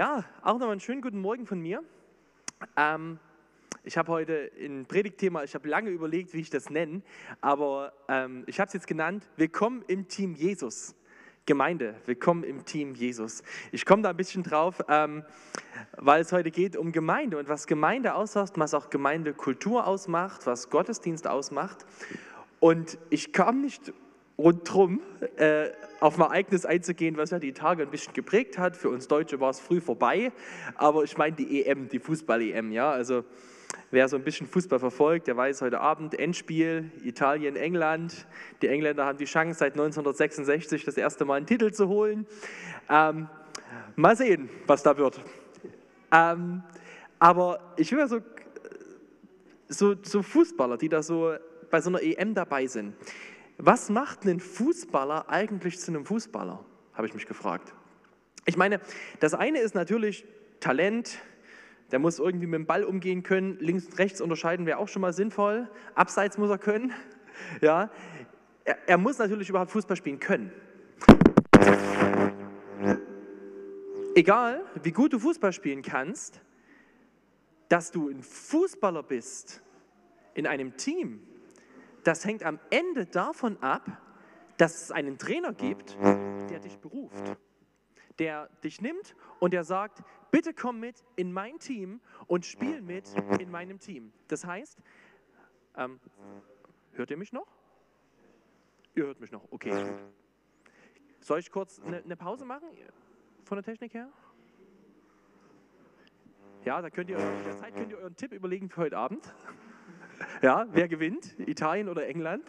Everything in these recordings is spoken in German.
Ja, auch nochmal einen schönen guten Morgen von mir. Ähm, ich habe heute ein Predigtthema, ich habe lange überlegt, wie ich das nenne, aber ähm, ich habe es jetzt genannt, Willkommen im Team Jesus. Gemeinde, willkommen im Team Jesus. Ich komme da ein bisschen drauf, ähm, weil es heute geht um Gemeinde und was Gemeinde ausmacht, was auch Gemeindekultur ausmacht, was Gottesdienst ausmacht. Und ich kam nicht rundherum äh, auf ein Ereignis einzugehen, was ja die Tage ein bisschen geprägt hat. Für uns Deutsche war es früh vorbei, aber ich meine die EM, die Fußball-EM, ja, also wer so ein bisschen Fußball verfolgt, der weiß heute Abend Endspiel Italien England. Die Engländer haben die Chance seit 1966 das erste Mal einen Titel zu holen. Ähm, mal sehen, was da wird. Ähm, aber ich will so, so, so Fußballer, die da so bei so einer EM dabei sind. Was macht einen Fußballer eigentlich zu einem Fußballer? Habe ich mich gefragt. Ich meine, das eine ist natürlich Talent, der muss irgendwie mit dem Ball umgehen können, links und rechts unterscheiden wäre auch schon mal sinnvoll, abseits muss er können. Ja, er, er muss natürlich überhaupt Fußball spielen können. Egal, wie gut du Fußball spielen kannst, dass du ein Fußballer bist in einem Team, das hängt am Ende davon ab, dass es einen Trainer gibt, der dich beruft, der dich nimmt und der sagt, bitte komm mit in mein Team und spiel mit in meinem Team. Das heißt, ähm, hört ihr mich noch? Ihr hört mich noch, okay. Soll ich kurz eine, eine Pause machen von der Technik her? Ja, da könnt ihr, in der Zeit könnt ihr euren Tipp überlegen für heute Abend. Ja, wer gewinnt? Italien oder England?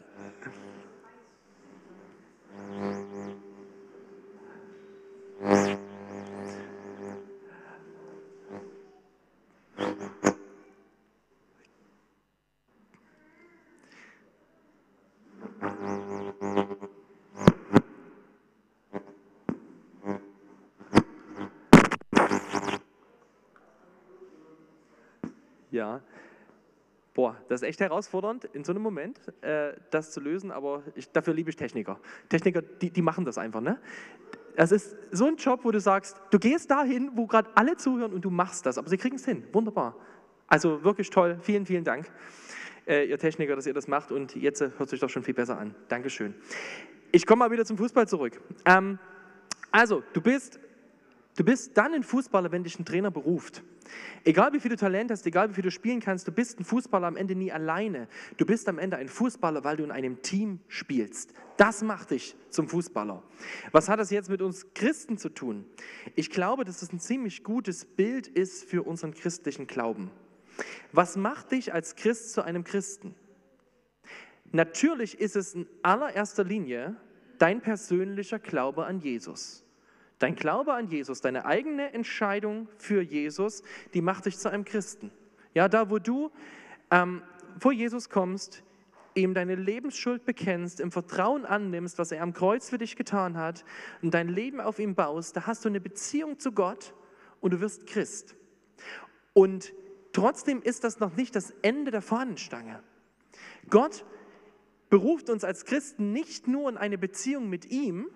Ja, Boah, das ist echt herausfordernd, in so einem Moment äh, das zu lösen, aber ich, dafür liebe ich Techniker. Techniker, die, die machen das einfach. Ne? Das ist so ein Job, wo du sagst, du gehst dahin, wo gerade alle zuhören und du machst das, aber sie kriegen es hin. Wunderbar. Also wirklich toll. Vielen, vielen Dank, äh, ihr Techniker, dass ihr das macht und jetzt hört sich doch schon viel besser an. Dankeschön. Ich komme mal wieder zum Fußball zurück. Ähm, also, du bist Du bist dann ein Fußballer, wenn dich ein Trainer beruft. Egal wie viel du Talent hast, egal wie viel du spielen kannst, du bist ein Fußballer am Ende nie alleine. Du bist am Ende ein Fußballer, weil du in einem Team spielst. Das macht dich zum Fußballer. Was hat das jetzt mit uns Christen zu tun? Ich glaube, dass es ein ziemlich gutes Bild ist für unseren christlichen Glauben. Was macht dich als Christ zu einem Christen? Natürlich ist es in allererster Linie dein persönlicher Glaube an Jesus. Dein Glaube an Jesus, deine eigene Entscheidung für Jesus, die macht dich zu einem Christen. Ja, da wo du ähm, vor Jesus kommst, ihm deine Lebensschuld bekennst, im Vertrauen annimmst, was er am Kreuz für dich getan hat und dein Leben auf ihm baust, da hast du eine Beziehung zu Gott und du wirst Christ. Und trotzdem ist das noch nicht das Ende der Fahnenstange. Gott beruft uns als Christen nicht nur in eine Beziehung mit ihm,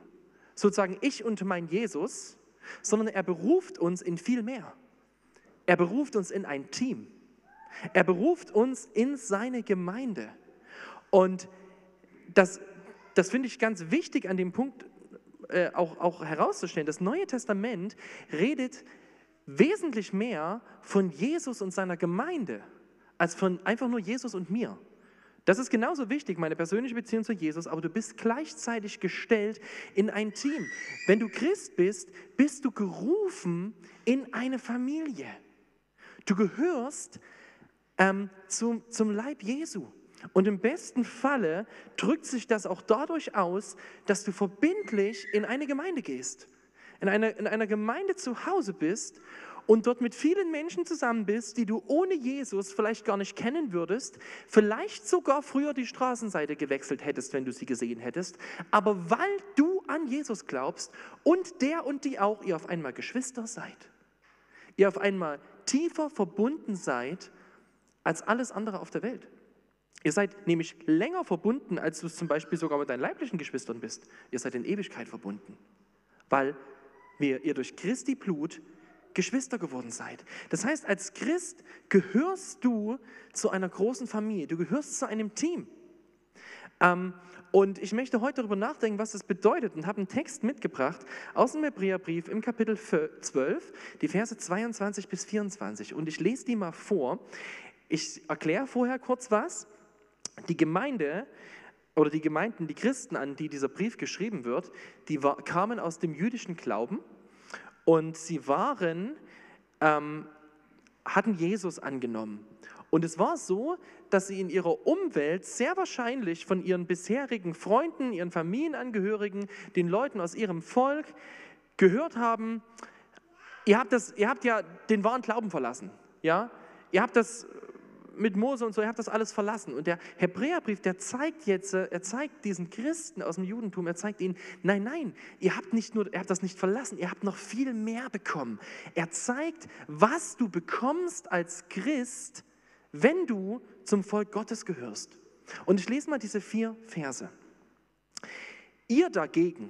sozusagen ich und mein Jesus, sondern er beruft uns in viel mehr. Er beruft uns in ein Team. Er beruft uns in seine Gemeinde. Und das, das finde ich ganz wichtig an dem Punkt äh, auch, auch herauszustellen. Das Neue Testament redet wesentlich mehr von Jesus und seiner Gemeinde als von einfach nur Jesus und mir. Das ist genauso wichtig, meine persönliche Beziehung zu Jesus, aber du bist gleichzeitig gestellt in ein Team. Wenn du Christ bist, bist du gerufen in eine Familie. Du gehörst ähm, zum, zum Leib Jesu. Und im besten Falle drückt sich das auch dadurch aus, dass du verbindlich in eine Gemeinde gehst, in einer, in einer Gemeinde zu Hause bist und dort mit vielen Menschen zusammen bist, die du ohne Jesus vielleicht gar nicht kennen würdest, vielleicht sogar früher die Straßenseite gewechselt hättest, wenn du sie gesehen hättest, aber weil du an Jesus glaubst und der und die auch, ihr auf einmal Geschwister seid, ihr auf einmal tiefer verbunden seid als alles andere auf der Welt. Ihr seid nämlich länger verbunden, als du es zum Beispiel sogar mit deinen leiblichen Geschwistern bist. Ihr seid in Ewigkeit verbunden, weil wir, ihr durch Christi Blut Geschwister geworden seid. Das heißt, als Christ gehörst du zu einer großen Familie, du gehörst zu einem Team. Ähm, und ich möchte heute darüber nachdenken, was das bedeutet und habe einen Text mitgebracht aus dem Hebräerbrief im Kapitel 12, die Verse 22 bis 24. Und ich lese die mal vor. Ich erkläre vorher kurz was. Die Gemeinde oder die Gemeinden, die Christen, an die dieser Brief geschrieben wird, die war, kamen aus dem jüdischen Glauben und sie waren, ähm, hatten Jesus angenommen. Und es war so, dass sie in ihrer Umwelt sehr wahrscheinlich von ihren bisherigen Freunden, ihren Familienangehörigen, den Leuten aus ihrem Volk gehört haben, ihr habt, das, ihr habt ja den wahren Glauben verlassen. Ja? Ihr habt das mit Mose und so, ihr habt das alles verlassen. Und der Hebräerbrief, der zeigt jetzt, äh, er zeigt diesen Christen aus dem Judentum, er zeigt ihnen, nein, nein, ihr habt nicht nur, ihr habt das nicht verlassen, ihr habt noch viel mehr bekommen. Er zeigt, was du bekommst als Christ, wenn du zum Volk Gottes gehörst. Und ich lese mal diese vier Verse. Ihr dagegen,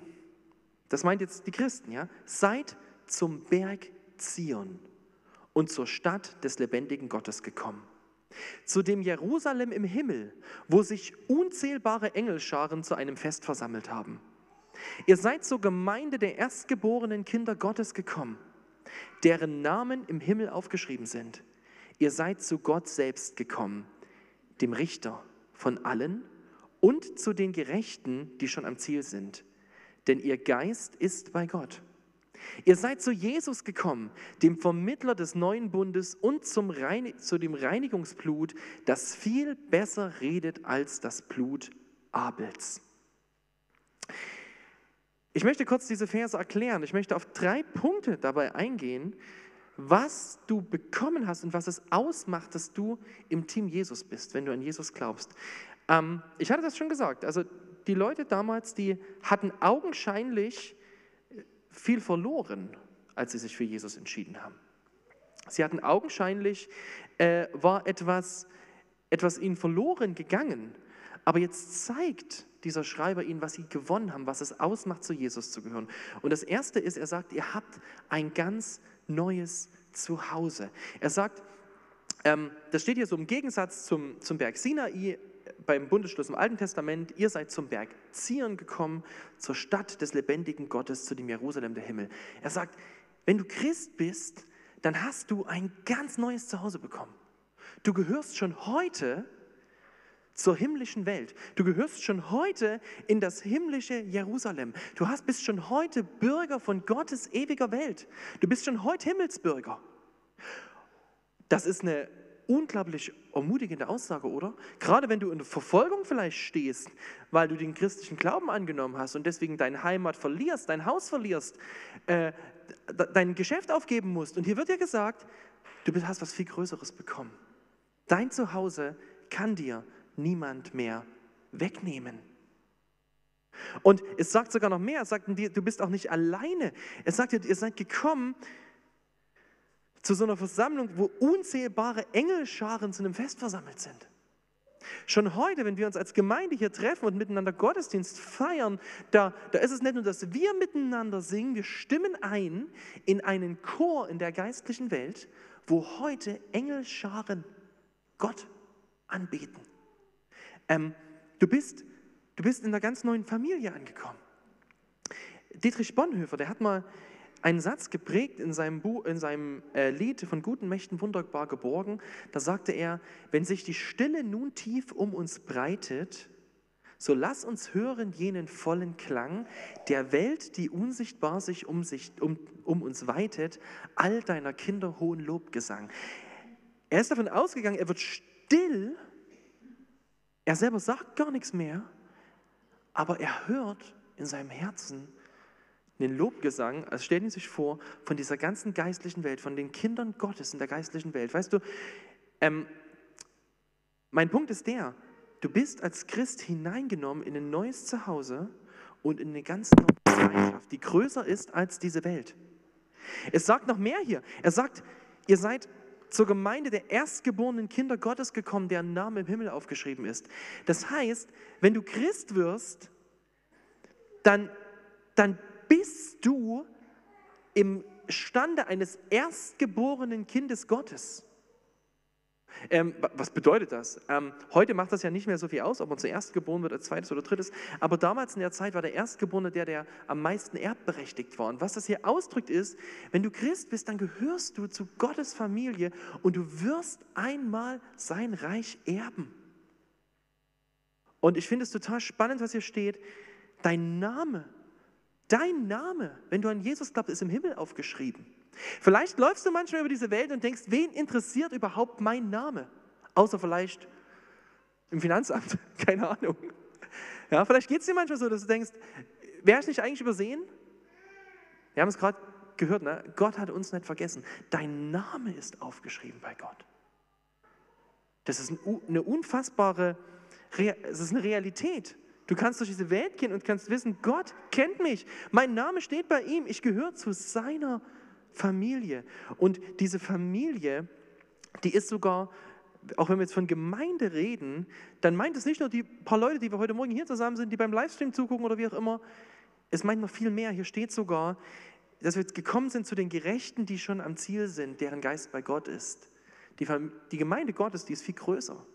das meint jetzt die Christen, ja, seid zum Berg Zion und zur Stadt des lebendigen Gottes gekommen zu dem Jerusalem im Himmel, wo sich unzählbare Engelscharen zu einem Fest versammelt haben. Ihr seid zur Gemeinde der erstgeborenen Kinder Gottes gekommen, deren Namen im Himmel aufgeschrieben sind. Ihr seid zu Gott selbst gekommen, dem Richter von allen und zu den Gerechten, die schon am Ziel sind. Denn ihr Geist ist bei Gott. Ihr seid zu Jesus gekommen, dem Vermittler des neuen Bundes und zum Rein zu dem Reinigungsblut, das viel besser redet als das Blut Abels. Ich möchte kurz diese Verse erklären. Ich möchte auf drei Punkte dabei eingehen, was du bekommen hast und was es ausmacht, dass du im Team Jesus bist, wenn du an Jesus glaubst. Ähm, ich hatte das schon gesagt. Also die Leute damals, die hatten augenscheinlich viel verloren, als sie sich für Jesus entschieden haben. Sie hatten augenscheinlich, äh, war etwas, etwas ihnen verloren gegangen. Aber jetzt zeigt dieser Schreiber ihnen, was sie gewonnen haben, was es ausmacht, zu Jesus zu gehören. Und das Erste ist, er sagt, ihr habt ein ganz neues Zuhause. Er sagt, ähm, das steht hier so im Gegensatz zum, zum Berg Sinai, beim Bundesschluss im Alten Testament, ihr seid zum Berg Zion gekommen, zur Stadt des lebendigen Gottes, zu dem Jerusalem der Himmel. Er sagt, wenn du Christ bist, dann hast du ein ganz neues Zuhause bekommen. Du gehörst schon heute zur himmlischen Welt. Du gehörst schon heute in das himmlische Jerusalem. Du hast, bist schon heute Bürger von Gottes ewiger Welt. Du bist schon heute Himmelsbürger. Das ist eine unglaublich ermutigende Aussage, oder? Gerade wenn du in Verfolgung vielleicht stehst, weil du den christlichen Glauben angenommen hast und deswegen deine Heimat verlierst, dein Haus verlierst, äh, dein Geschäft aufgeben musst. Und hier wird dir gesagt, du hast was viel Größeres bekommen. Dein Zuhause kann dir niemand mehr wegnehmen. Und es sagt sogar noch mehr, es sagt dir, du bist auch nicht alleine. Es sagt dir, ihr seid gekommen, zu so einer Versammlung, wo unzählbare Engelscharen zu einem Fest versammelt sind. Schon heute, wenn wir uns als Gemeinde hier treffen und miteinander Gottesdienst feiern, da, da ist es nicht nur, dass wir miteinander singen, wir stimmen ein in einen Chor in der geistlichen Welt, wo heute Engelscharen Gott anbeten. Ähm, du, bist, du bist in einer ganz neuen Familie angekommen. Dietrich Bonhoeffer, der hat mal einen Satz geprägt in seinem, Buch, in seinem äh, Lied von guten Mächten wunderbar geborgen. Da sagte er, wenn sich die Stille nun tief um uns breitet, so lass uns hören jenen vollen Klang der Welt, die unsichtbar sich um, sich, um, um uns weitet, all deiner Kinder hohen Lobgesang. Er ist davon ausgegangen, er wird still, er selber sagt gar nichts mehr, aber er hört in seinem Herzen den Lobgesang, also stellen Sie sich vor, von dieser ganzen geistlichen Welt, von den Kindern Gottes in der geistlichen Welt. Weißt du, ähm, mein Punkt ist der, du bist als Christ hineingenommen in ein neues Zuhause und in eine ganz neue Gemeinschaft, die größer ist als diese Welt. Es sagt noch mehr hier. Er sagt, ihr seid zur Gemeinde der erstgeborenen Kinder Gottes gekommen, deren Name im Himmel aufgeschrieben ist. Das heißt, wenn du Christ wirst, dann, dann bist du im Stande eines erstgeborenen Kindes Gottes. Ähm, was bedeutet das? Ähm, heute macht das ja nicht mehr so viel aus, ob man zuerst geboren wird, als zweites oder drittes. Aber damals in der Zeit war der Erstgeborene der, der am meisten erbberechtigt war. Und was das hier ausdrückt ist, wenn du Christ bist, dann gehörst du zu Gottes Familie und du wirst einmal sein Reich erben. Und ich finde es total spannend, was hier steht. Dein Name, dein Name, wenn du an Jesus glaubst, ist im Himmel aufgeschrieben. Vielleicht läufst du manchmal über diese Welt und denkst, wen interessiert überhaupt mein Name? Außer vielleicht im Finanzamt, keine Ahnung. Ja, vielleicht geht es dir manchmal so, dass du denkst, wäre ich nicht eigentlich übersehen? Wir haben es gerade gehört, ne? Gott hat uns nicht vergessen. Dein Name ist aufgeschrieben bei Gott. Das ist eine unfassbare, es ist eine Realität. Du kannst durch diese Welt gehen und kannst wissen, Gott kennt mich. Mein Name steht bei ihm. Ich gehöre zu seiner Familie. Und diese Familie, die ist sogar, auch wenn wir jetzt von Gemeinde reden, dann meint es nicht nur die paar Leute, die wir heute Morgen hier zusammen sind, die beim Livestream zugucken oder wie auch immer. Es meint noch viel mehr. Hier steht sogar, dass wir jetzt gekommen sind zu den Gerechten, die schon am Ziel sind, deren Geist bei Gott ist. Die, die Gemeinde Gottes, die ist viel größer.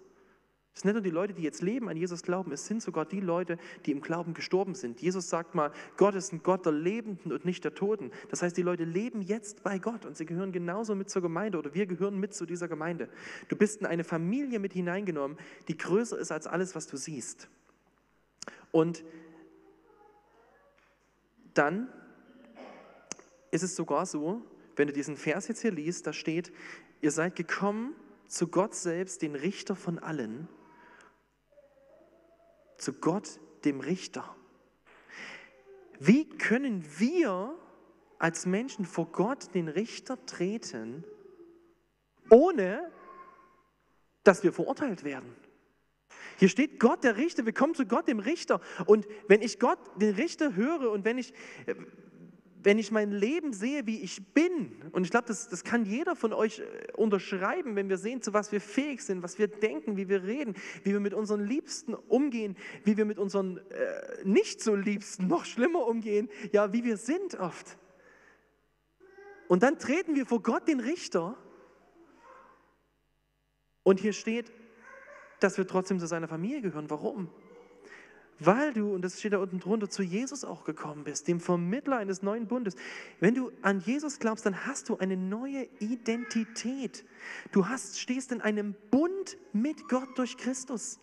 Es sind nicht nur die Leute, die jetzt leben, an Jesus glauben, es sind sogar die Leute, die im Glauben gestorben sind. Jesus sagt mal, Gott ist ein Gott der Lebenden und nicht der Toten. Das heißt, die Leute leben jetzt bei Gott und sie gehören genauso mit zur Gemeinde oder wir gehören mit zu dieser Gemeinde. Du bist in eine Familie mit hineingenommen, die größer ist als alles, was du siehst. Und dann ist es sogar so, wenn du diesen Vers jetzt hier liest, da steht, ihr seid gekommen zu Gott selbst, den Richter von allen zu Gott, dem Richter. Wie können wir als Menschen vor Gott, den Richter, treten, ohne dass wir verurteilt werden? Hier steht Gott, der Richter. Wir kommen zu Gott, dem Richter. Und wenn ich Gott, den Richter, höre und wenn ich, wenn ich mein Leben sehe, wie ich bin, und ich glaube, das, das kann jeder von euch äh, unterschreiben, wenn wir sehen, zu was wir fähig sind, was wir denken, wie wir reden, wie wir mit unseren Liebsten umgehen, wie wir mit unseren äh, nicht so Liebsten noch schlimmer umgehen, ja, wie wir sind oft. Und dann treten wir vor Gott, den Richter, und hier steht, dass wir trotzdem zu seiner Familie gehören. Warum? Weil du, und das steht da unten drunter, zu Jesus auch gekommen bist, dem Vermittler eines neuen Bundes. Wenn du an Jesus glaubst, dann hast du eine neue Identität. Du hast, stehst in einem Bund mit Gott durch Christus.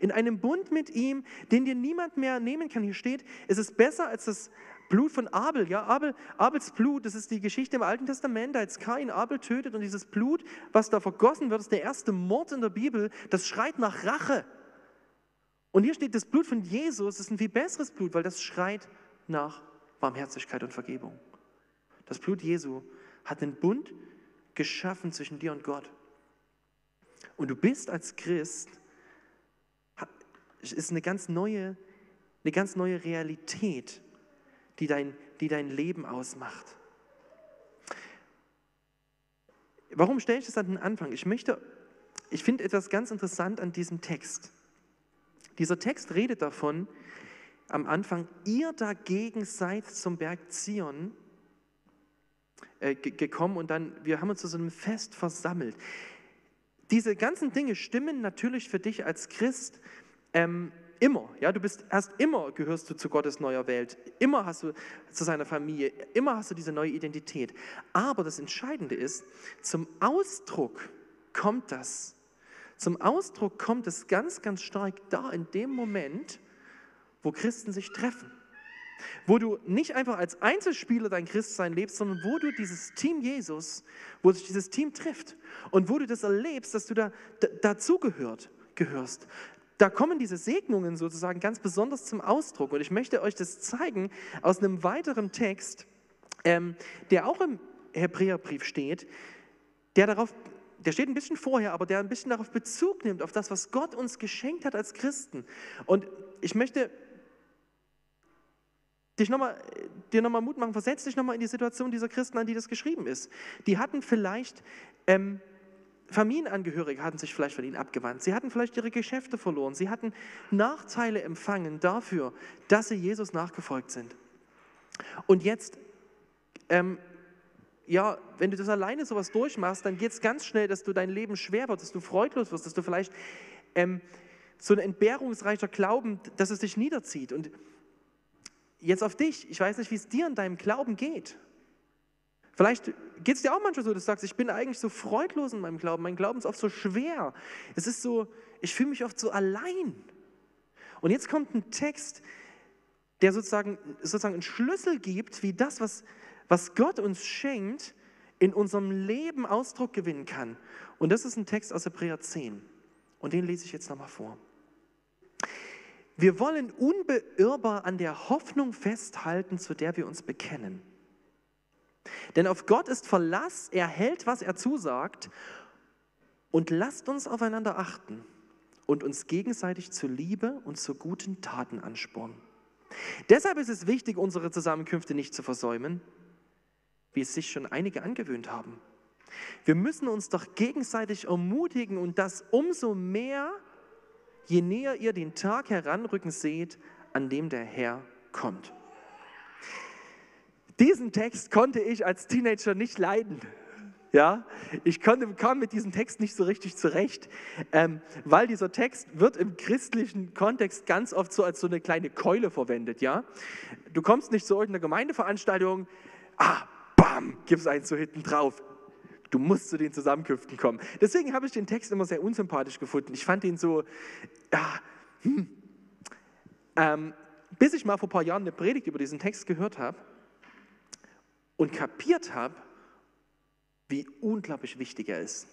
In einem Bund mit ihm, den dir niemand mehr nehmen kann. Hier steht, es ist besser als das Blut von Abel. Ja, Abel, Abels Blut, das ist die Geschichte im Alten Testament, als Kain Abel tötet und dieses Blut, was da vergossen wird, ist der erste Mord in der Bibel, das schreit nach Rache. Und hier steht, das Blut von Jesus ist ein viel besseres Blut, weil das schreit nach Barmherzigkeit und Vergebung. Das Blut Jesu hat den Bund geschaffen zwischen dir und Gott. Und du bist als Christ, ist eine ganz neue, eine ganz neue Realität, die dein, die dein Leben ausmacht. Warum stelle ich das an den Anfang? Ich möchte, ich finde etwas ganz interessant an diesem Text. Dieser Text redet davon, am Anfang, ihr dagegen seid zum Berg Zion äh, gekommen und dann, wir haben uns zu so einem Fest versammelt. Diese ganzen Dinge stimmen natürlich für dich als Christ ähm, immer. Ja, du bist erst immer gehörst du zu Gottes neuer Welt. Immer hast du zu seiner Familie. Immer hast du diese neue Identität. Aber das Entscheidende ist, zum Ausdruck kommt das zum Ausdruck kommt es ganz, ganz stark da in dem Moment, wo Christen sich treffen. Wo du nicht einfach als Einzelspieler dein Christsein lebst, sondern wo du dieses Team Jesus, wo sich dieses Team trifft und wo du das erlebst, dass du da, da dazugehört, gehörst. Da kommen diese Segnungen sozusagen ganz besonders zum Ausdruck. Und ich möchte euch das zeigen aus einem weiteren Text, ähm, der auch im Hebräerbrief steht, der darauf der steht ein bisschen vorher, aber der ein bisschen darauf Bezug nimmt, auf das, was Gott uns geschenkt hat als Christen. Und ich möchte dich noch mal, dir nochmal Mut machen, versetz dich nochmal in die Situation dieser Christen, an die das geschrieben ist. Die hatten vielleicht, ähm, Familienangehörige hatten sich vielleicht von ihnen abgewandt. Sie hatten vielleicht ihre Geschäfte verloren. Sie hatten Nachteile empfangen dafür, dass sie Jesus nachgefolgt sind. Und jetzt ähm, ja, wenn du das alleine sowas durchmachst, dann geht es ganz schnell, dass du dein Leben schwer wird, dass du freudlos wirst, dass du vielleicht ähm, so ein entbehrungsreicher Glauben, dass es dich niederzieht. Und jetzt auf dich, ich weiß nicht, wie es dir in deinem Glauben geht. Vielleicht geht es dir auch manchmal so, dass du sagst, ich bin eigentlich so freudlos in meinem Glauben, mein Glauben ist oft so schwer. Es ist so, ich fühle mich oft so allein. Und jetzt kommt ein Text, der sozusagen, sozusagen einen Schlüssel gibt, wie das, was, was Gott uns schenkt, in unserem Leben Ausdruck gewinnen kann. Und das ist ein Text aus Hebräer 10. Und den lese ich jetzt nochmal vor. Wir wollen unbeirrbar an der Hoffnung festhalten, zu der wir uns bekennen. Denn auf Gott ist Verlass, er hält, was er zusagt. Und lasst uns aufeinander achten und uns gegenseitig zur Liebe und zu guten Taten anspornen. Deshalb ist es wichtig, unsere Zusammenkünfte nicht zu versäumen, wie es sich schon einige angewöhnt haben. Wir müssen uns doch gegenseitig ermutigen und das umso mehr, je näher ihr den Tag heranrücken seht, an dem der Herr kommt. Diesen Text konnte ich als Teenager nicht leiden. Ja, ich konnte, kam mit diesem Text nicht so richtig zurecht, ähm, weil dieser Text wird im christlichen Kontext ganz oft so als so eine kleine Keule verwendet. Ja, du kommst nicht zu irgendeiner Gemeindeveranstaltung, ah, bam, gibst eins so hinten drauf. Du musst zu den Zusammenkünften kommen. Deswegen habe ich den Text immer sehr unsympathisch gefunden. Ich fand ihn so, ja, hm. ähm, bis ich mal vor ein paar Jahren eine Predigt über diesen Text gehört habe und kapiert habe, wie unglaublich wichtig er ist.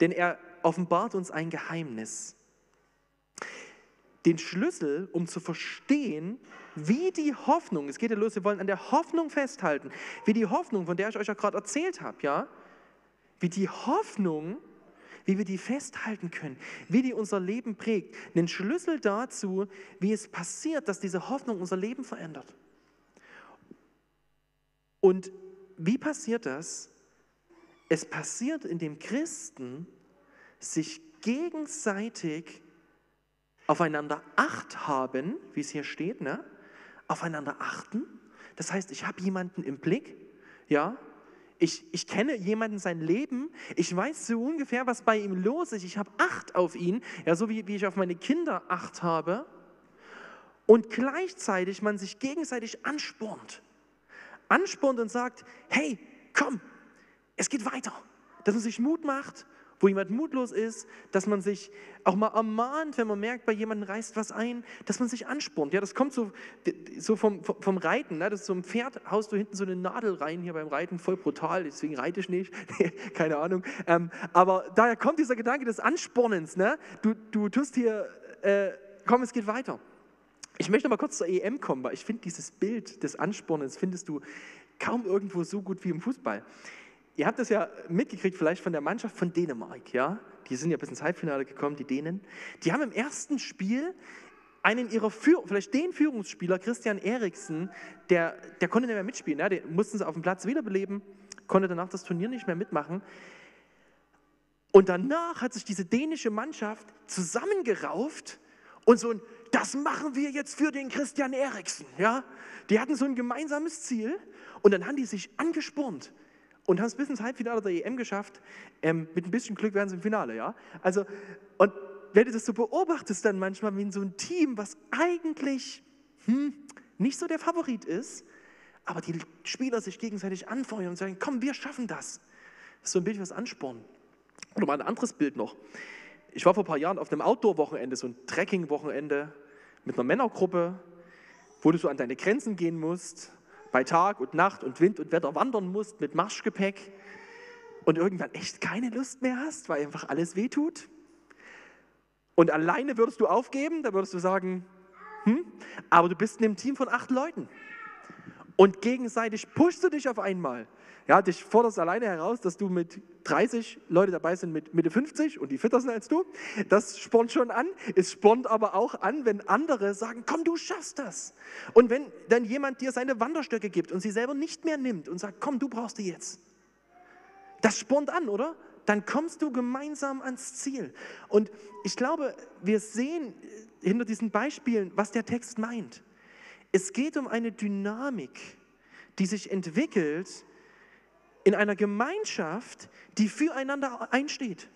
Denn er offenbart uns ein Geheimnis. Den Schlüssel, um zu verstehen, wie die Hoffnung, es geht ja los, wir wollen an der Hoffnung festhalten, wie die Hoffnung, von der ich euch ja gerade erzählt habe, ja, wie die Hoffnung, wie wir die festhalten können, wie die unser Leben prägt. Einen Schlüssel dazu, wie es passiert, dass diese Hoffnung unser Leben verändert. Und wie passiert das? Es passiert, indem Christen sich gegenseitig aufeinander acht haben, wie es hier steht, ne? aufeinander achten. Das heißt, ich habe jemanden im Blick, ja, ich, ich kenne jemanden sein Leben, ich weiß so ungefähr, was bei ihm los ist, ich habe Acht auf ihn, ja, so wie, wie ich auf meine Kinder Acht habe. Und gleichzeitig man sich gegenseitig anspornt. Anspornt und sagt, hey, komm, es geht weiter. Dass man sich Mut macht, wo jemand mutlos ist, dass man sich auch mal ermahnt, wenn man merkt, bei jemandem reißt was ein, dass man sich anspornt. Ja, das kommt so, so vom, vom Reiten. Ne? Das ist so ein Pferd, haust du hinten so eine Nadel rein hier beim Reiten, voll brutal, deswegen reite ich nicht. Keine Ahnung. Ähm, aber daher kommt dieser Gedanke des Anspornens. Ne? Du, du tust hier, äh, komm, es geht weiter. Ich möchte mal kurz zur EM kommen, weil ich finde dieses Bild des Anspornens findest du kaum irgendwo so gut wie im Fußball. Ihr habt das ja mitgekriegt, vielleicht von der Mannschaft von Dänemark, ja? Die sind ja bis ins Halbfinale gekommen, die Dänen. Die haben im ersten Spiel einen ihrer Führ vielleicht den Führungsspieler, Christian Eriksen, der, der konnte nicht mehr mitspielen, ja? den mussten sie auf dem Platz wiederbeleben, konnte danach das Turnier nicht mehr mitmachen. Und danach hat sich diese dänische Mannschaft zusammengerauft und so ein, das machen wir jetzt für den Christian Eriksen. Ja? Die hatten so ein gemeinsames Ziel und dann haben die sich angespornt und haben es bis ins Halbfinale der EM geschafft. Ähm, mit ein bisschen Glück werden sie im Finale, ja. Also, und wenn du das so beobachtest, dann manchmal wie in so ein Team, was eigentlich hm, nicht so der Favorit ist, aber die Spieler sich gegenseitig anfeuern und sagen: Komm, wir schaffen das. Das ist so ein Bild, was anspornen. Oder mal ein anderes Bild noch. Ich war vor ein paar Jahren auf einem Outdoor-Wochenende, so ein Trekking-Wochenende mit einer Männergruppe, wo du so an deine Grenzen gehen musst, bei Tag und Nacht und Wind und Wetter wandern musst mit Marschgepäck und irgendwann echt keine Lust mehr hast, weil einfach alles wehtut. Und alleine würdest du aufgeben, da würdest du sagen, hm, aber du bist in einem Team von acht Leuten. Und gegenseitig pushst du dich auf einmal. Ja, dich forderst alleine heraus, dass du mit 30 Leute dabei sind mit Mitte 50 und die fitter sind als du. Das spornt schon an. Es spornt aber auch an, wenn andere sagen, komm, du schaffst das. Und wenn dann jemand dir seine Wanderstöcke gibt und sie selber nicht mehr nimmt und sagt, komm, du brauchst die jetzt. Das spornt an, oder? Dann kommst du gemeinsam ans Ziel. Und ich glaube, wir sehen hinter diesen Beispielen, was der Text meint. Es geht um eine Dynamik, die sich entwickelt, in einer Gemeinschaft, die füreinander einsteht,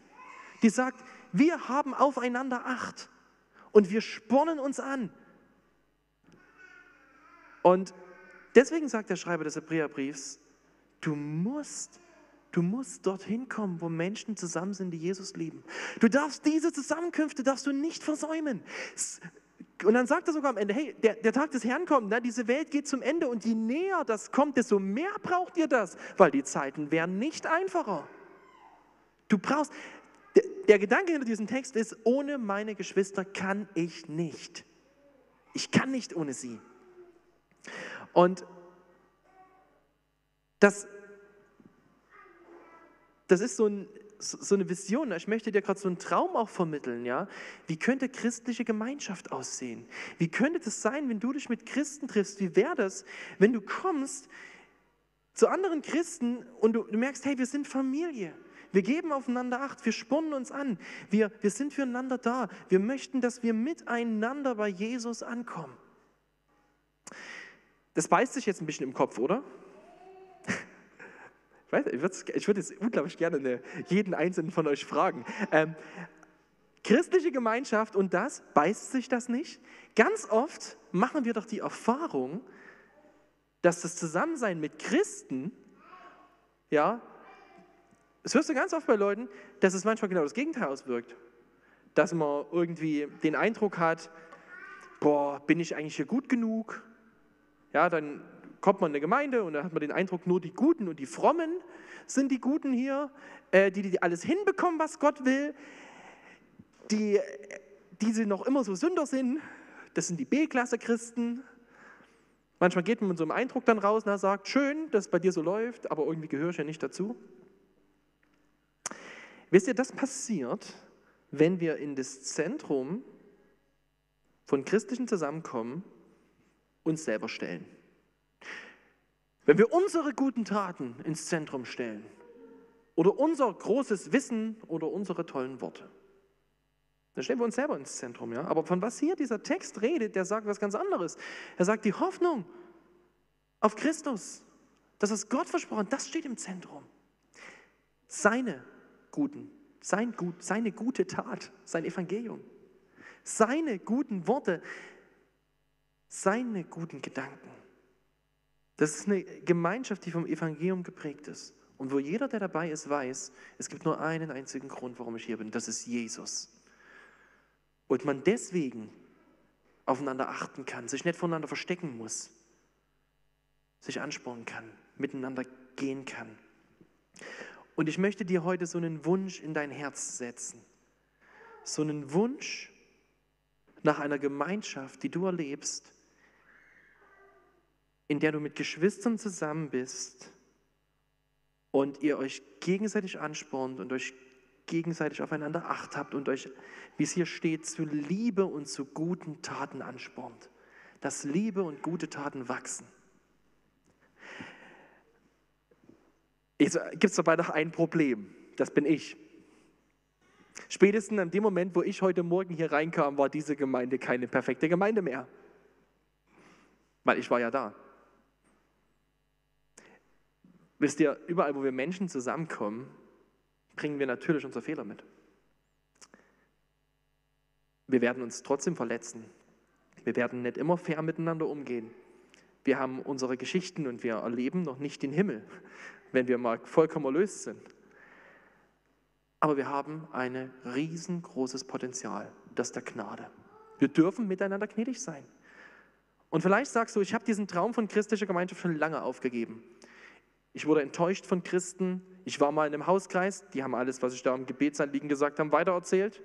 die sagt, wir haben aufeinander Acht und wir spornen uns an. Und deswegen sagt der Schreiber des Hebräerbriefs, du musst, du musst dorthin kommen, wo Menschen zusammen sind, die Jesus lieben. Du darfst diese Zusammenkünfte darfst du nicht versäumen. Und dann sagt er sogar am Ende, hey, der, der Tag des Herrn kommt, ne? diese Welt geht zum Ende und je näher das kommt, desto mehr braucht ihr das, weil die Zeiten werden nicht einfacher. Du brauchst, der, der Gedanke hinter diesem Text ist, ohne meine Geschwister kann ich nicht. Ich kann nicht ohne sie. Und das, das ist so, ein, so eine Vision. Ich möchte dir gerade so einen Traum auch vermitteln. Ja? Wie könnte christliche Gemeinschaft aussehen? Wie könnte das sein, wenn du dich mit Christen triffst? Wie wäre das, wenn du kommst zu anderen Christen und du, du merkst, hey, wir sind Familie. Wir geben aufeinander Acht, wir spornen uns an, wir, wir sind füreinander da. Wir möchten, dass wir miteinander bei Jesus ankommen. Das beißt sich jetzt ein bisschen im Kopf, oder? Ich, würde, ich jetzt unglaublich gerne eine, jeden einzelnen von euch fragen. Ähm, christliche Gemeinschaft und das, beißt sich das nicht? Ganz oft machen wir doch die Erfahrung, dass das Zusammensein mit Christen, ja, das hörst du ganz oft bei Leuten, dass es manchmal genau das Gegenteil auswirkt. Dass man irgendwie den Eindruck hat, boah, bin ich eigentlich hier gut genug? Ja, dann kommt man in eine Gemeinde und dann hat man den Eindruck, nur die Guten und die Frommen sind die Guten hier, äh, die, die alles hinbekommen, was Gott will. Die, die sie noch immer so Sünder sind, das sind die B-Klasse-Christen. Manchmal geht man mit so einem Eindruck dann raus und er sagt, schön, dass es bei dir so läuft, aber irgendwie gehöre ich ja nicht dazu. Wisst ihr, das passiert, wenn wir in das Zentrum von christlichen Zusammenkommen uns selber stellen. Wenn wir unsere guten Taten ins Zentrum stellen oder unser großes Wissen oder unsere tollen Worte, dann stellen wir uns selber ins Zentrum. Ja? Aber von was hier dieser Text redet, der sagt was ganz anderes. Er sagt die Hoffnung auf Christus, das ist Gott versprochen, das steht im Zentrum. Seine guten, sein gut, seine gute Tat, sein Evangelium, seine guten Worte, seine guten Gedanken. Das ist eine Gemeinschaft, die vom Evangelium geprägt ist. Und wo jeder, der dabei ist, weiß, es gibt nur einen einzigen Grund, warum ich hier bin. Das ist Jesus. Und man deswegen aufeinander achten kann, sich nicht voneinander verstecken muss, sich anspornen kann, miteinander gehen kann. Und ich möchte dir heute so einen Wunsch in dein Herz setzen. So einen Wunsch nach einer Gemeinschaft, die du erlebst, in der du mit Geschwistern zusammen bist und ihr euch gegenseitig anspornt und euch gegenseitig aufeinander Acht habt und euch, wie es hier steht, zu Liebe und zu guten Taten anspornt. Dass Liebe und gute Taten wachsen. Gibt es dabei noch ein Problem. Das bin ich. Spätestens in dem Moment, wo ich heute Morgen hier reinkam, war diese Gemeinde keine perfekte Gemeinde mehr. Weil ich war ja da. Wisst ihr, überall, wo wir Menschen zusammenkommen, bringen wir natürlich unsere Fehler mit. Wir werden uns trotzdem verletzen. Wir werden nicht immer fair miteinander umgehen. Wir haben unsere Geschichten und wir erleben noch nicht den Himmel, wenn wir mal vollkommen erlöst sind. Aber wir haben ein riesengroßes Potenzial, das der Gnade. Wir dürfen miteinander gnädig sein. Und vielleicht sagst du, ich habe diesen Traum von christlicher Gemeinschaft schon lange aufgegeben. Ich wurde enttäuscht von Christen. Ich war mal in einem Hauskreis, die haben alles, was ich da im Gebetsanliegen gesagt habe, weitererzählt.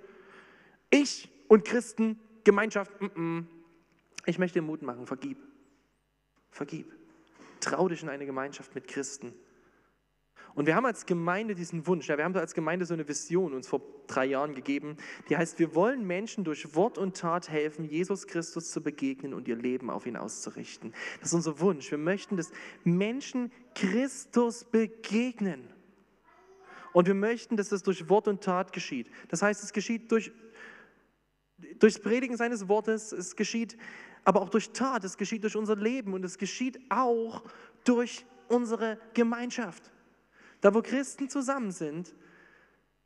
Ich und Christen, Gemeinschaft, mm -mm. ich möchte dir Mut machen, vergib. Vergib. Trau dich in eine Gemeinschaft mit Christen. Und wir haben als Gemeinde diesen Wunsch, ja, wir haben als Gemeinde so eine Vision uns vor drei Jahren gegeben, die heißt, wir wollen Menschen durch Wort und Tat helfen, Jesus Christus zu begegnen und ihr Leben auf ihn auszurichten. Das ist unser Wunsch. Wir möchten, dass Menschen Christus begegnen. Und wir möchten, dass das durch Wort und Tat geschieht. Das heißt, es geschieht durch, durchs Predigen seines Wortes, es geschieht aber auch durch Tat, es geschieht durch unser Leben und es geschieht auch durch unsere Gemeinschaft. Da, wo Christen zusammen sind,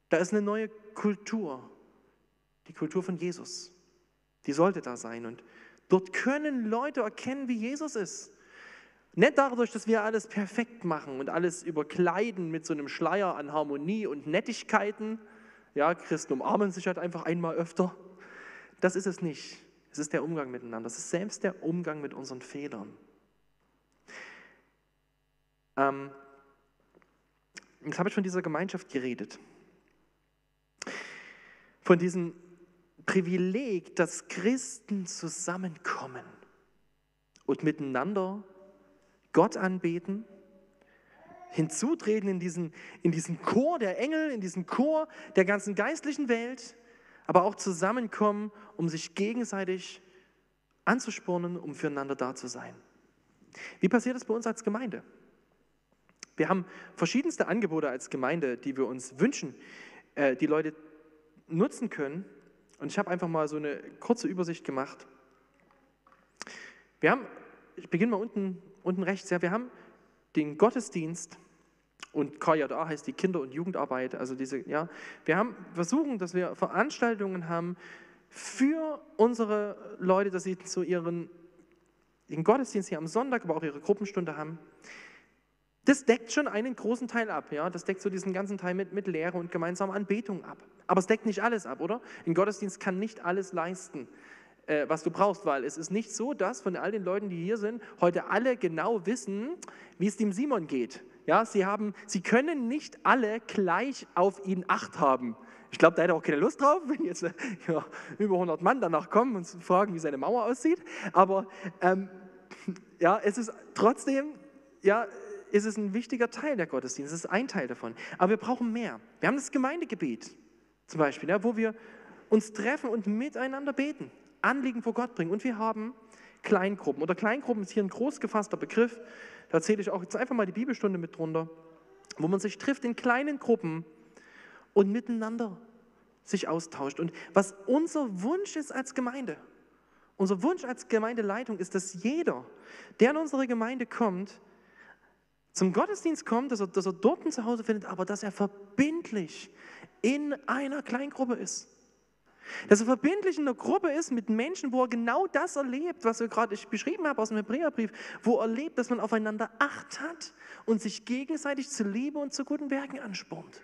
da ist eine neue Kultur. Die Kultur von Jesus. Die sollte da sein. Und dort können Leute erkennen, wie Jesus ist. Nicht dadurch, dass wir alles perfekt machen und alles überkleiden mit so einem Schleier an Harmonie und Nettigkeiten. Ja, Christen umarmen sich halt einfach einmal öfter. Das ist es nicht. Es ist der Umgang miteinander. Das ist selbst der Umgang mit unseren Fehlern. Ähm, jetzt habe ich von dieser Gemeinschaft geredet. Von diesem Privileg, dass Christen zusammenkommen und miteinander Gott anbeten, hinzutreten in diesen, in diesen Chor der Engel, in diesen Chor der ganzen geistlichen Welt, aber auch zusammenkommen, um sich gegenseitig anzuspornen, um füreinander da zu sein. Wie passiert das bei uns als Gemeinde? Wir haben verschiedenste Angebote als Gemeinde, die wir uns wünschen, äh, die Leute nutzen können. Und ich habe einfach mal so eine kurze Übersicht gemacht. Wir haben, ich beginne mal unten unten rechts, ja, wir haben den Gottesdienst und KJA heißt die Kinder- und Jugendarbeit, also diese, ja, wir haben versuchen, dass wir Veranstaltungen haben für unsere Leute, dass sie zu ihren den Gottesdienst hier am Sonntag, aber auch ihre Gruppenstunde haben. Das deckt schon einen großen Teil ab, ja. Das deckt so diesen ganzen Teil mit, mit Lehre und gemeinsamer Anbetung ab. Aber es deckt nicht alles ab, oder? Ein Gottesdienst kann nicht alles leisten äh, was du brauchst, weil es ist nicht so, dass von all den Leuten, die hier sind, heute alle genau wissen, wie es dem Simon geht. Ja, sie, haben, sie können nicht alle gleich auf ihn Acht haben. Ich glaube, da hätte er auch keine Lust drauf, wenn jetzt ja, über 100 Mann danach kommen und fragen, wie seine Mauer aussieht. Aber ähm, ja, es ist trotzdem, ja, ist es ein wichtiger Teil der Gottesdienst. Es ist ein Teil davon. Aber wir brauchen mehr. Wir haben das Gemeindegebet zum Beispiel, ja, wo wir uns treffen und miteinander beten. Anliegen vor Gott bringen. Und wir haben Kleingruppen. Oder Kleingruppen ist hier ein groß gefasster Begriff. Da zähle ich auch jetzt einfach mal die Bibelstunde mit drunter, wo man sich trifft in kleinen Gruppen und miteinander sich austauscht. Und was unser Wunsch ist als Gemeinde, unser Wunsch als Gemeindeleitung ist, dass jeder, der in unsere Gemeinde kommt, zum Gottesdienst kommt, dass er, dass er dort ein Zuhause findet, aber dass er verbindlich in einer Kleingruppe ist. Dass er verbindlich in einer Gruppe ist mit Menschen, wo er genau das erlebt, was wir gerade beschrieben haben aus dem Hebräerbrief, wo er erlebt, dass man aufeinander Acht hat und sich gegenseitig zu Liebe und zu guten Werken anspornt.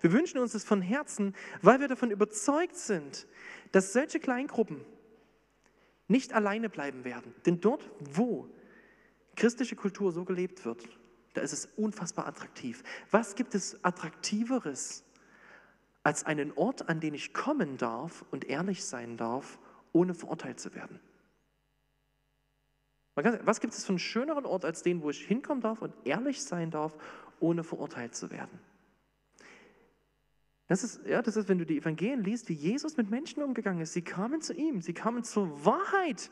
Wir wünschen uns das von Herzen, weil wir davon überzeugt sind, dass solche Kleingruppen nicht alleine bleiben werden. Denn dort, wo christliche Kultur so gelebt wird, da ist es unfassbar attraktiv. Was gibt es attraktiveres als einen Ort, an den ich kommen darf und ehrlich sein darf, ohne verurteilt zu werden. Was gibt es für einen schöneren Ort als den, wo ich hinkommen darf und ehrlich sein darf, ohne verurteilt zu werden? Das ist, ja, das ist, wenn du die Evangelien liest, wie Jesus mit Menschen umgegangen ist. Sie kamen zu ihm, sie kamen zur Wahrheit.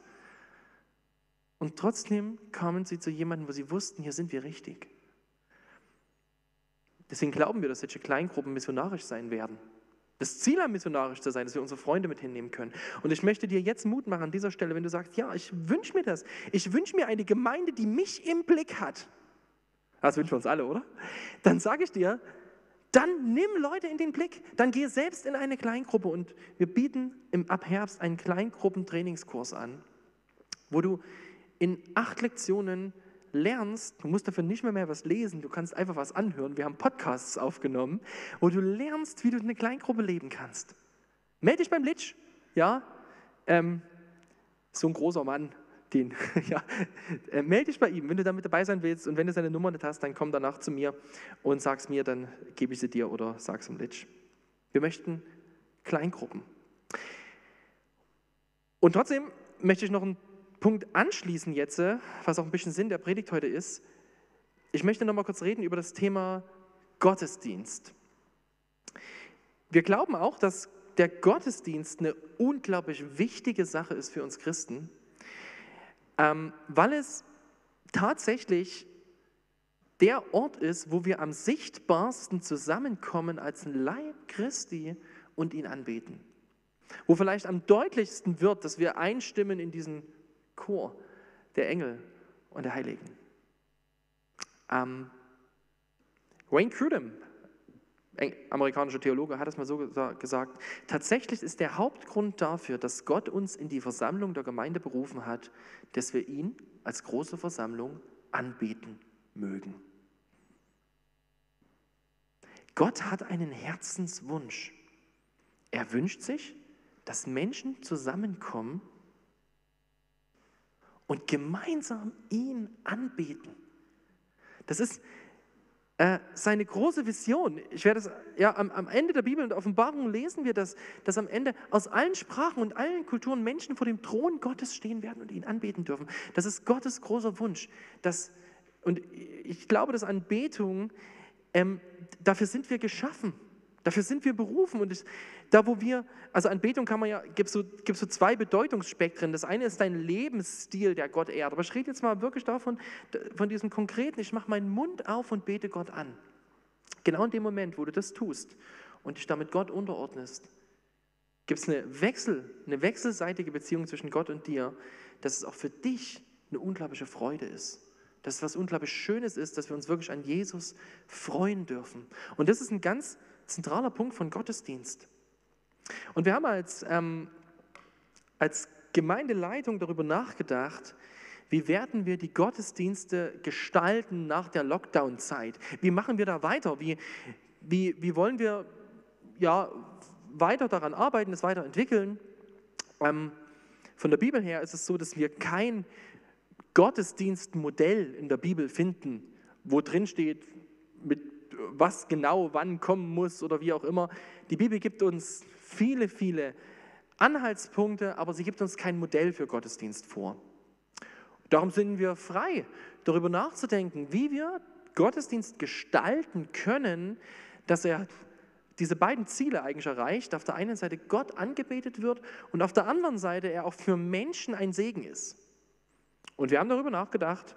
Und trotzdem kamen sie zu jemandem, wo sie wussten, hier sind wir richtig. Deswegen glauben wir, dass solche Kleingruppen missionarisch sein werden. Das Ziel am missionarisch zu sein, dass wir unsere Freunde mit hinnehmen können. Und ich möchte dir jetzt Mut machen an dieser Stelle, wenn du sagst, ja, ich wünsche mir das. Ich wünsche mir eine Gemeinde, die mich im Blick hat. Das wünschen wir uns alle, oder? Dann sage ich dir, dann nimm Leute in den Blick. Dann geh selbst in eine Kleingruppe und wir bieten im ab Herbst einen Kleingruppentrainingskurs an, wo du in acht Lektionen lernst, du musst dafür nicht mehr, mehr was lesen, du kannst einfach was anhören. Wir haben Podcasts aufgenommen, wo du lernst, wie du in einer Kleingruppe leben kannst. Melde dich beim Litsch, ja, ähm, so ein großer Mann, den, ja, äh, melde dich bei ihm, wenn du damit dabei sein willst und wenn du seine Nummer nicht hast, dann komm danach zu mir und sag's mir, dann gebe ich sie dir oder sag's im Litsch. Wir möchten Kleingruppen. Und trotzdem möchte ich noch ein Punkt anschließen jetzt, was auch ein bisschen Sinn der Predigt heute ist. Ich möchte noch mal kurz reden über das Thema Gottesdienst. Wir glauben auch, dass der Gottesdienst eine unglaublich wichtige Sache ist für uns Christen, ähm, weil es tatsächlich der Ort ist, wo wir am sichtbarsten zusammenkommen als ein Leib Christi und ihn anbeten. Wo vielleicht am deutlichsten wird, dass wir einstimmen in diesen Chor der Engel und der Heiligen. Ähm, Wayne Grudem, amerikanischer Theologe, hat es mal so gesagt, tatsächlich ist der Hauptgrund dafür, dass Gott uns in die Versammlung der Gemeinde berufen hat, dass wir ihn als große Versammlung anbeten mögen. Gott hat einen Herzenswunsch. Er wünscht sich, dass Menschen zusammenkommen und gemeinsam ihn anbeten. Das ist äh, seine große Vision. Ich werde es ja am, am, Ende der Bibel und Offenbarung lesen wir das, dass am Ende aus allen Sprachen und allen Kulturen Menschen vor dem Thron Gottes stehen werden und ihn anbeten dürfen. Das ist Gottes großer Wunsch. Dass, und ich glaube, dass Anbetung, ähm, dafür sind wir geschaffen. Dafür sind wir berufen. Und ich, da, wo wir, also Anbetung kann man ja, gibt so, gibt so zwei Bedeutungsspektren. Das eine ist dein Lebensstil, der Gott ehrt. Aber ich rede jetzt mal wirklich davon, von diesem konkreten, ich mache meinen Mund auf und bete Gott an. Genau in dem Moment, wo du das tust und dich damit Gott unterordnest, gibt es eine, Wechsel, eine wechselseitige Beziehung zwischen Gott und dir, dass es auch für dich eine unglaubliche Freude ist. Dass es was unglaublich Schönes ist, dass wir uns wirklich an Jesus freuen dürfen. Und das ist ein ganz zentraler Punkt von Gottesdienst. Und wir haben als, ähm, als Gemeindeleitung darüber nachgedacht, wie werden wir die Gottesdienste gestalten nach der Lockdown-Zeit? Wie machen wir da weiter? Wie, wie, wie wollen wir ja, weiter daran arbeiten, es weiterentwickeln? Ähm, von der Bibel her ist es so, dass wir kein Gottesdienstmodell in der Bibel finden, wo drin steht, mit was genau wann kommen muss oder wie auch immer. Die Bibel gibt uns viele, viele Anhaltspunkte, aber sie gibt uns kein Modell für Gottesdienst vor. Darum sind wir frei, darüber nachzudenken, wie wir Gottesdienst gestalten können, dass er diese beiden Ziele eigentlich erreicht. Auf der einen Seite Gott angebetet wird und auf der anderen Seite er auch für Menschen ein Segen ist. Und wir haben darüber nachgedacht,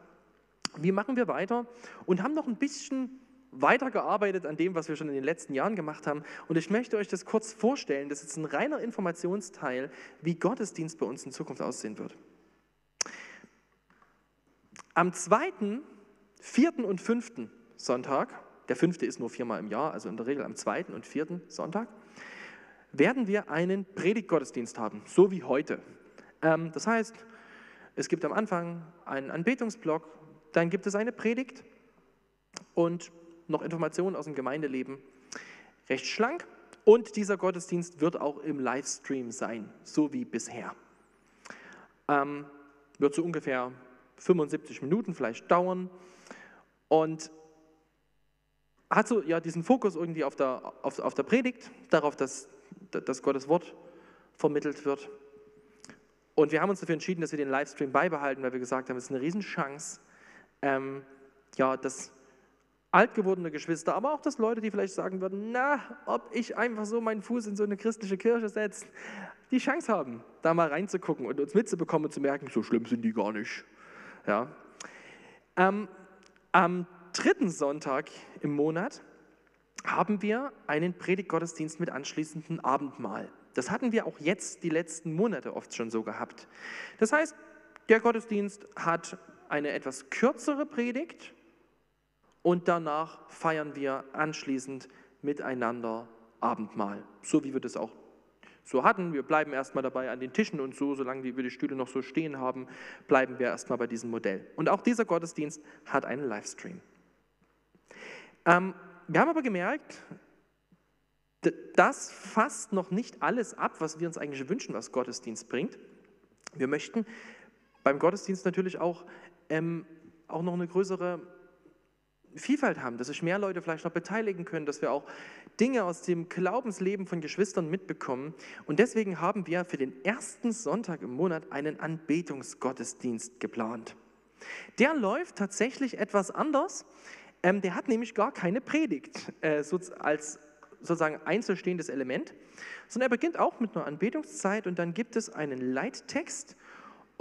wie machen wir weiter und haben noch ein bisschen weitergearbeitet an dem, was wir schon in den letzten Jahren gemacht haben. Und ich möchte euch das kurz vorstellen. Das ist ein reiner Informationsteil, wie Gottesdienst bei uns in Zukunft aussehen wird. Am zweiten, vierten und fünften Sonntag, der fünfte ist nur viermal im Jahr, also in der Regel am zweiten und vierten Sonntag, werden wir einen Predigtgottesdienst haben, so wie heute. Ähm, das heißt, es gibt am Anfang einen Anbetungsblock, dann gibt es eine Predigt und noch Informationen aus dem Gemeindeleben. Recht schlank und dieser Gottesdienst wird auch im Livestream sein, so wie bisher. Ähm, wird so ungefähr 75 Minuten vielleicht dauern und hat so ja diesen Fokus irgendwie auf der, auf, auf der Predigt, darauf, dass, dass Gottes Wort vermittelt wird. Und wir haben uns dafür entschieden, dass wir den Livestream beibehalten, weil wir gesagt haben, es ist eine Riesenchance, ähm, ja, dass altgewordene Geschwister, aber auch das Leute, die vielleicht sagen würden, na, ob ich einfach so meinen Fuß in so eine christliche Kirche setze, die Chance haben, da mal reinzugucken und uns mitzubekommen und zu merken, so schlimm sind die gar nicht. Ja. Ähm, am dritten Sonntag im Monat haben wir einen Predigtgottesdienst mit anschließendem Abendmahl. Das hatten wir auch jetzt die letzten Monate oft schon so gehabt. Das heißt, der Gottesdienst hat eine etwas kürzere Predigt, und danach feiern wir anschließend miteinander Abendmahl, so wie wir das auch so hatten. Wir bleiben erstmal dabei an den Tischen und so, solange wir die Stühle noch so stehen haben, bleiben wir erstmal bei diesem Modell. Und auch dieser Gottesdienst hat einen Livestream. Ähm, wir haben aber gemerkt, das fasst noch nicht alles ab, was wir uns eigentlich wünschen, was Gottesdienst bringt. Wir möchten beim Gottesdienst natürlich auch, ähm, auch noch eine größere Vielfalt haben, dass sich mehr Leute vielleicht noch beteiligen können, dass wir auch Dinge aus dem Glaubensleben von Geschwistern mitbekommen. Und deswegen haben wir für den ersten Sonntag im Monat einen Anbetungsgottesdienst geplant. Der läuft tatsächlich etwas anders. Ähm, der hat nämlich gar keine Predigt äh, so als sozusagen einzelstehendes Element, sondern er beginnt auch mit einer Anbetungszeit und dann gibt es einen Leittext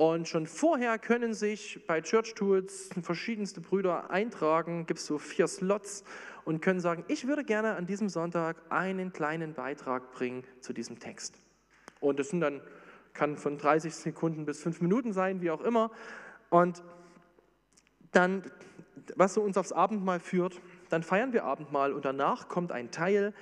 und schon vorher können sich bei Church Tools verschiedenste Brüder eintragen, gibt es so vier Slots und können sagen, ich würde gerne an diesem Sonntag einen kleinen Beitrag bringen zu diesem Text. Und das sind dann, kann von 30 Sekunden bis fünf Minuten sein, wie auch immer. Und dann, was so uns aufs Abendmahl führt, dann feiern wir Abendmahl und danach kommt ein Teil,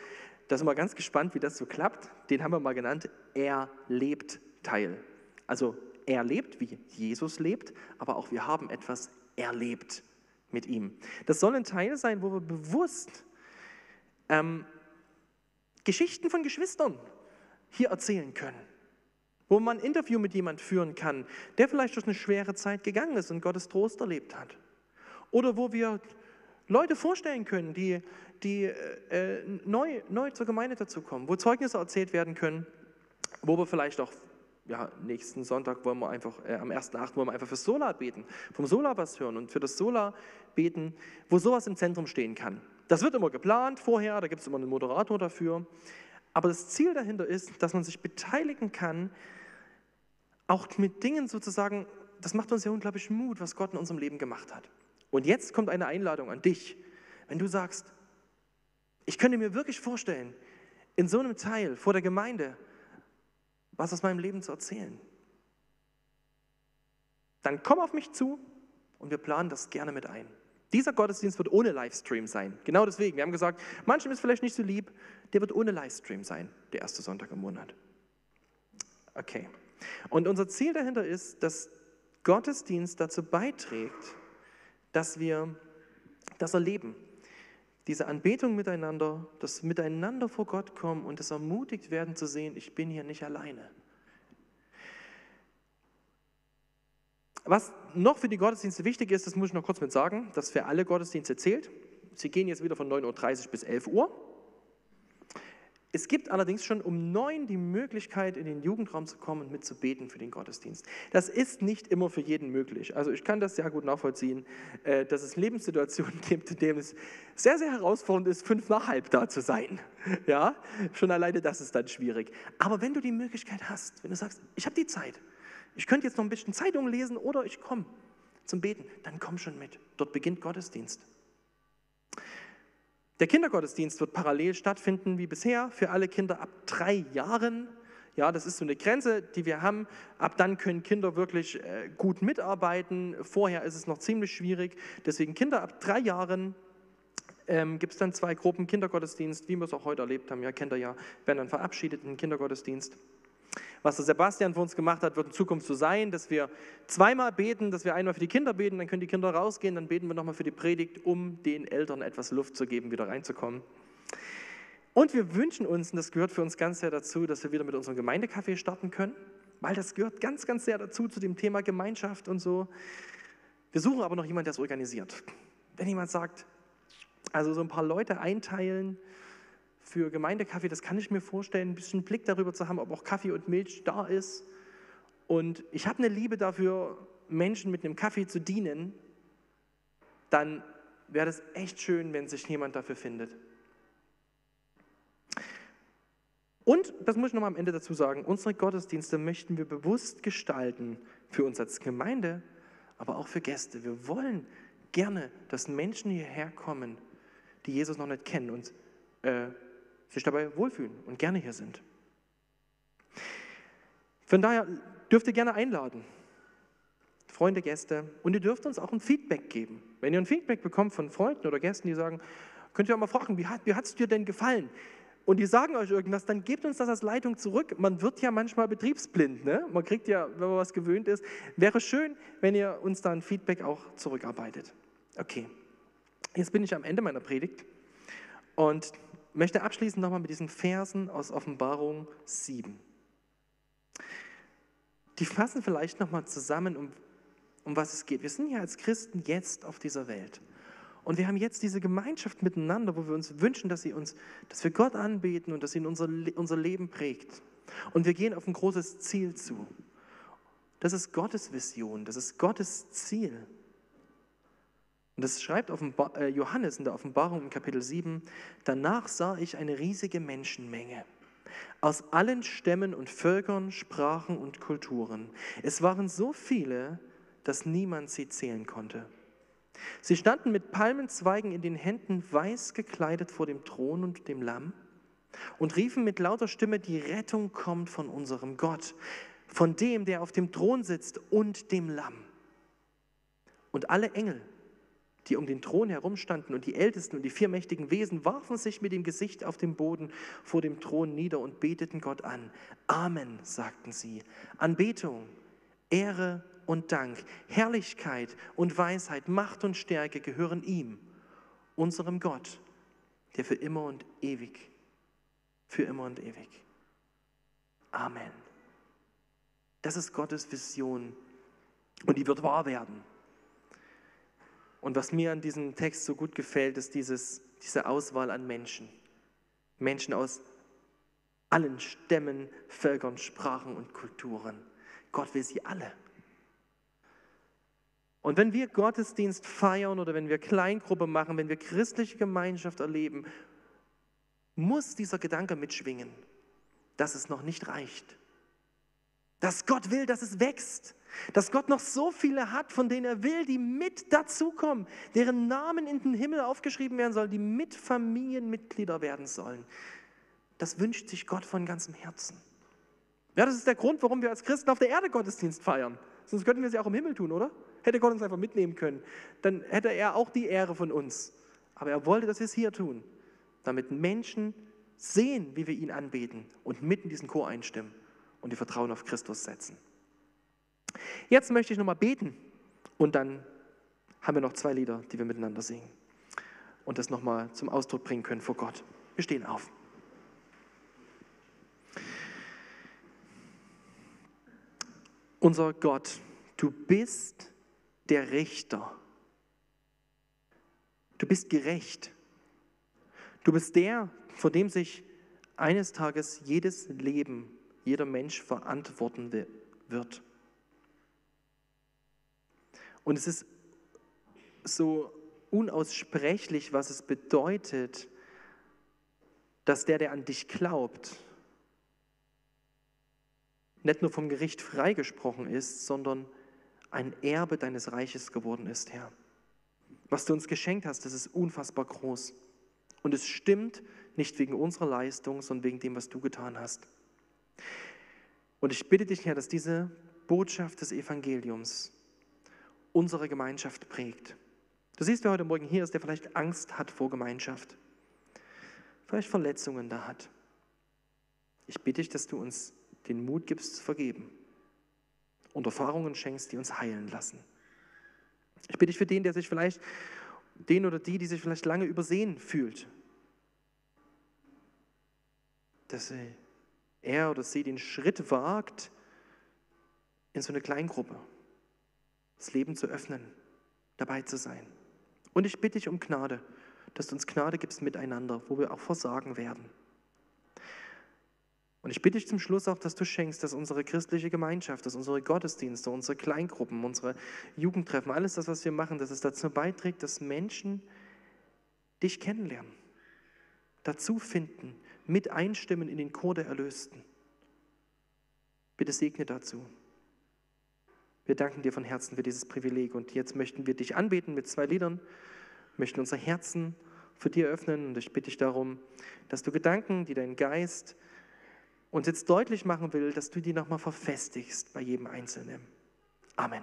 da sind wir ganz gespannt, wie das so klappt. Den haben wir mal genannt, er lebt Teil. Also er lebt, wie Jesus lebt, aber auch wir haben etwas erlebt mit ihm. Das soll ein Teil sein, wo wir bewusst ähm, Geschichten von Geschwistern hier erzählen können. Wo man ein Interview mit jemand führen kann, der vielleicht durch eine schwere Zeit gegangen ist und Gottes Trost erlebt hat. Oder wo wir Leute vorstellen können, die, die äh, neu, neu zur Gemeinde dazukommen, wo Zeugnisse erzählt werden können, wo wir vielleicht auch ja, nächsten Sonntag wollen wir einfach, äh, am 1.8. wollen wir einfach fürs Solar beten, vom Solar was hören und für das Solar beten, wo sowas im Zentrum stehen kann. Das wird immer geplant vorher, da gibt es immer einen Moderator dafür. Aber das Ziel dahinter ist, dass man sich beteiligen kann, auch mit Dingen sozusagen, das macht uns ja unglaublich Mut, was Gott in unserem Leben gemacht hat. Und jetzt kommt eine Einladung an dich. Wenn du sagst, ich könnte mir wirklich vorstellen, in so einem Teil vor der Gemeinde was aus meinem Leben zu erzählen, dann komm auf mich zu und wir planen das gerne mit ein. Dieser Gottesdienst wird ohne Livestream sein. Genau deswegen. Wir haben gesagt, manchem ist vielleicht nicht so lieb, der wird ohne Livestream sein, der erste Sonntag im Monat. Okay. Und unser Ziel dahinter ist, dass Gottesdienst dazu beiträgt, dass wir das erleben. Diese Anbetung miteinander, das Miteinander vor Gott kommen und das ermutigt werden zu sehen, ich bin hier nicht alleine. Was noch für die Gottesdienste wichtig ist, das muss ich noch kurz mit sagen, das für alle Gottesdienste zählt. Sie gehen jetzt wieder von 9.30 Uhr bis 11 Uhr. Es gibt allerdings schon um neun die Möglichkeit, in den Jugendraum zu kommen und mitzubeten für den Gottesdienst. Das ist nicht immer für jeden möglich. Also ich kann das sehr gut nachvollziehen, äh, dass es Lebenssituationen gibt, in denen es sehr, sehr herausfordernd ist, fünf nach halb da zu sein. Ja, schon alleine das ist dann schwierig. Aber wenn du die Möglichkeit hast, wenn du sagst, ich habe die Zeit, ich könnte jetzt noch ein bisschen Zeitung lesen oder ich komme zum Beten, dann komm schon mit. Dort beginnt Gottesdienst. Der Kindergottesdienst wird parallel stattfinden wie bisher für alle Kinder ab drei Jahren. Ja, das ist so eine Grenze, die wir haben. Ab dann können Kinder wirklich äh, gut mitarbeiten. Vorher ist es noch ziemlich schwierig. Deswegen Kinder ab drei Jahren ähm, gibt es dann zwei Gruppen Kindergottesdienst, wie wir es auch heute erlebt haben. Ja, kennt ihr ja, werden dann verabschiedet in den Kindergottesdienst. Was der Sebastian für uns gemacht hat, wird in Zukunft so sein, dass wir zweimal beten, dass wir einmal für die Kinder beten, dann können die Kinder rausgehen, dann beten wir nochmal für die Predigt, um den Eltern etwas Luft zu geben, wieder reinzukommen. Und wir wünschen uns, und das gehört für uns ganz sehr dazu, dass wir wieder mit unserem Gemeindekaffee starten können, weil das gehört ganz, ganz sehr dazu, zu dem Thema Gemeinschaft und so. Wir suchen aber noch jemanden, der es organisiert. Wenn jemand sagt, also so ein paar Leute einteilen, für Gemeindekaffee, das kann ich mir vorstellen, ein bisschen Blick darüber zu haben, ob auch Kaffee und Milch da ist. Und ich habe eine Liebe dafür, Menschen mit einem Kaffee zu dienen, dann wäre das echt schön, wenn sich jemand dafür findet. Und, das muss ich noch mal am Ende dazu sagen, unsere Gottesdienste möchten wir bewusst gestalten, für uns als Gemeinde, aber auch für Gäste. Wir wollen gerne, dass Menschen hierher kommen, die Jesus noch nicht kennen und äh, sich dabei wohlfühlen und gerne hier sind. Von daher dürft ihr gerne einladen, Freunde, Gäste, und ihr dürft uns auch ein Feedback geben. Wenn ihr ein Feedback bekommt von Freunden oder Gästen, die sagen, könnt ihr auch mal fragen, wie hat es dir denn gefallen? Und die sagen euch irgendwas, dann gebt uns das als Leitung zurück. Man wird ja manchmal betriebsblind. Ne? Man kriegt ja, wenn man was gewöhnt ist. Wäre schön, wenn ihr uns da ein Feedback auch zurückarbeitet. Okay, jetzt bin ich am Ende meiner Predigt. Und möchte abschließen nochmal mit diesen Versen aus Offenbarung 7. Die fassen vielleicht nochmal zusammen, um, um was es geht. Wir sind ja als Christen jetzt auf dieser Welt. Und wir haben jetzt diese Gemeinschaft miteinander, wo wir uns wünschen, dass, sie uns, dass wir Gott anbeten und dass sie unser, unser Leben prägt. Und wir gehen auf ein großes Ziel zu. Das ist Gottes Vision, das ist Gottes Ziel. Und das schreibt äh, Johannes in der Offenbarung in Kapitel 7. Danach sah ich eine riesige Menschenmenge aus allen Stämmen und Völkern, Sprachen und Kulturen. Es waren so viele, dass niemand sie zählen konnte. Sie standen mit Palmenzweigen in den Händen weiß gekleidet vor dem Thron und dem Lamm und riefen mit lauter Stimme, die Rettung kommt von unserem Gott, von dem, der auf dem Thron sitzt und dem Lamm. Und alle Engel die um den Thron herumstanden, und die Ältesten und die vier mächtigen Wesen warfen sich mit dem Gesicht auf den Boden vor dem Thron nieder und beteten Gott an. Amen, sagten sie. Anbetung, Ehre und Dank, Herrlichkeit und Weisheit, Macht und Stärke gehören ihm, unserem Gott, der für immer und ewig, für immer und ewig. Amen. Das ist Gottes Vision und die wird wahr werden. Und was mir an diesem Text so gut gefällt, ist dieses, diese Auswahl an Menschen. Menschen aus allen Stämmen, Völkern, Sprachen und Kulturen. Gott will sie alle. Und wenn wir Gottesdienst feiern oder wenn wir Kleingruppe machen, wenn wir christliche Gemeinschaft erleben, muss dieser Gedanke mitschwingen, dass es noch nicht reicht. Dass Gott will, dass es wächst. Dass Gott noch so viele hat, von denen er will, die mit dazukommen, deren Namen in den Himmel aufgeschrieben werden sollen, die mit Familienmitglieder werden sollen. Das wünscht sich Gott von ganzem Herzen. Ja, das ist der Grund, warum wir als Christen auf der Erde Gottesdienst feiern. Sonst könnten wir sie auch im Himmel tun, oder? Hätte Gott uns einfach mitnehmen können. Dann hätte er auch die Ehre von uns. Aber er wollte, dass wir es hier tun, damit Menschen sehen, wie wir ihn anbeten und mitten diesen Chor einstimmen und die Vertrauen auf Christus setzen. Jetzt möchte ich nochmal beten und dann haben wir noch zwei Lieder, die wir miteinander singen und das nochmal zum Ausdruck bringen können vor Gott. Wir stehen auf. Unser Gott, du bist der Richter. Du bist gerecht. Du bist der, vor dem sich eines Tages jedes Leben, jeder Mensch verantworten wird. Und es ist so unaussprechlich, was es bedeutet, dass der, der an dich glaubt, nicht nur vom Gericht freigesprochen ist, sondern ein Erbe deines Reiches geworden ist, Herr. Was du uns geschenkt hast, das ist unfassbar groß. Und es stimmt nicht wegen unserer Leistung, sondern wegen dem, was du getan hast. Und ich bitte dich, Herr, dass diese Botschaft des Evangeliums unsere Gemeinschaft prägt. Du siehst, wer heute Morgen hier ist, der vielleicht Angst hat vor Gemeinschaft, vielleicht Verletzungen da hat. Ich bitte dich, dass du uns den Mut gibst zu vergeben und Erfahrungen schenkst, die uns heilen lassen. Ich bitte dich für den, der sich vielleicht, den oder die, die sich vielleicht lange übersehen fühlt, dass er oder sie den Schritt wagt in so eine Kleingruppe das Leben zu öffnen, dabei zu sein. Und ich bitte dich um Gnade, dass du uns Gnade gibst miteinander, wo wir auch versagen werden. Und ich bitte dich zum Schluss auch, dass du schenkst, dass unsere christliche Gemeinschaft, dass unsere Gottesdienste, unsere Kleingruppen, unsere Jugendtreffen, alles das, was wir machen, dass es dazu beiträgt, dass Menschen dich kennenlernen, dazu finden, mit einstimmen in den Chor der Erlösten. Bitte segne dazu. Wir danken dir von Herzen für dieses Privileg und jetzt möchten wir dich anbeten mit zwei Liedern, möchten unser Herzen für dich öffnen und ich bitte dich darum, dass du Gedanken, die dein Geist uns jetzt deutlich machen will, dass du die nochmal verfestigst bei jedem Einzelnen. Amen.